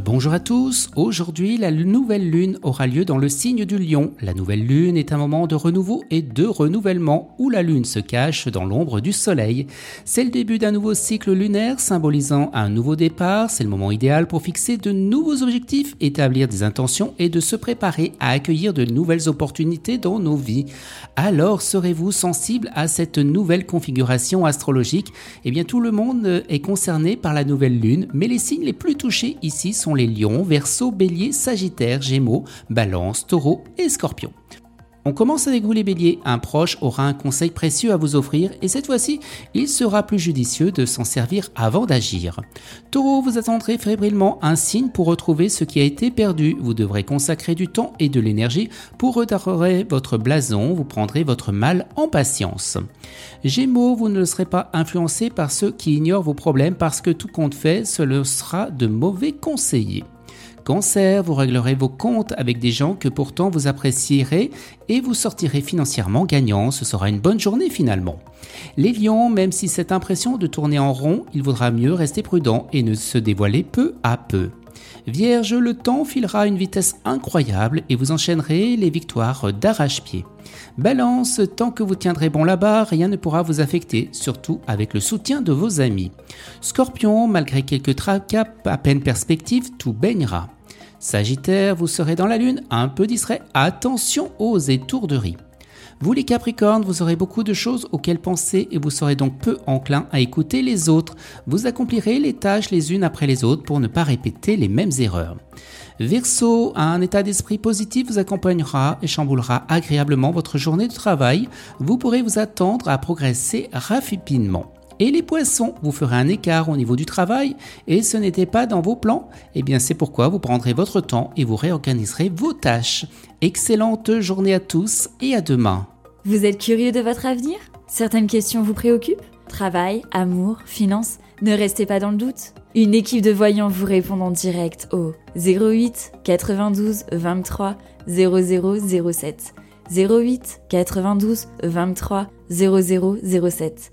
Bonjour à tous, aujourd'hui la nouvelle lune aura lieu dans le signe du lion. La nouvelle lune est un moment de renouveau et de renouvellement où la lune se cache dans l'ombre du soleil. C'est le début d'un nouveau cycle lunaire symbolisant un nouveau départ, c'est le moment idéal pour fixer de nouveaux objectifs, établir des intentions et de se préparer à accueillir de nouvelles opportunités dans nos vies. Alors serez-vous sensible à cette nouvelle configuration astrologique? Eh bien tout le monde est concerné par la nouvelle lune, mais les signes les plus touchés ici sont les lions, verso, bélier, sagittaire, gémeaux, balance, taureau et scorpion. On commence avec vous les béliers, un proche aura un conseil précieux à vous offrir et cette fois-ci, il sera plus judicieux de s'en servir avant d'agir. Taureau, vous attendrez fébrilement un signe pour retrouver ce qui a été perdu. Vous devrez consacrer du temps et de l'énergie pour redorer votre blason, vous prendrez votre mal en patience. Gémeaux, vous ne serez pas influencé par ceux qui ignorent vos problèmes parce que tout compte fait, ce sera de mauvais conseillers. Cancer, vous réglerez vos comptes avec des gens que pourtant vous apprécierez et vous sortirez financièrement gagnant. Ce sera une bonne journée finalement. Les lions, même si cette impression de tourner en rond, il vaudra mieux rester prudent et ne se dévoiler peu à peu. Vierge, le temps filera à une vitesse incroyable et vous enchaînerez les victoires d'arrache-pied. Balance, tant que vous tiendrez bon là-bas, rien ne pourra vous affecter, surtout avec le soutien de vos amis. Scorpion, malgré quelques tracas à peine perspective, tout baignera. Sagittaire, vous serez dans la lune, un peu distrait, attention aux étourderies. Vous les Capricornes, vous aurez beaucoup de choses auxquelles penser et vous serez donc peu enclin à écouter les autres. Vous accomplirez les tâches les unes après les autres pour ne pas répéter les mêmes erreurs. Verseau, un état d'esprit positif vous accompagnera et chamboulera agréablement votre journée de travail. Vous pourrez vous attendre à progresser rapidement. Et les poissons, vous ferez un écart au niveau du travail et ce n'était pas dans vos plans Eh bien c'est pourquoi vous prendrez votre temps et vous réorganiserez vos tâches. Excellente journée à tous et à demain. Vous êtes curieux de votre avenir? Certaines questions vous préoccupent? Travail, amour, finances Ne restez pas dans le doute. Une équipe de voyants vous répond en direct au 08 92 23 0007. 08 92 23 0007.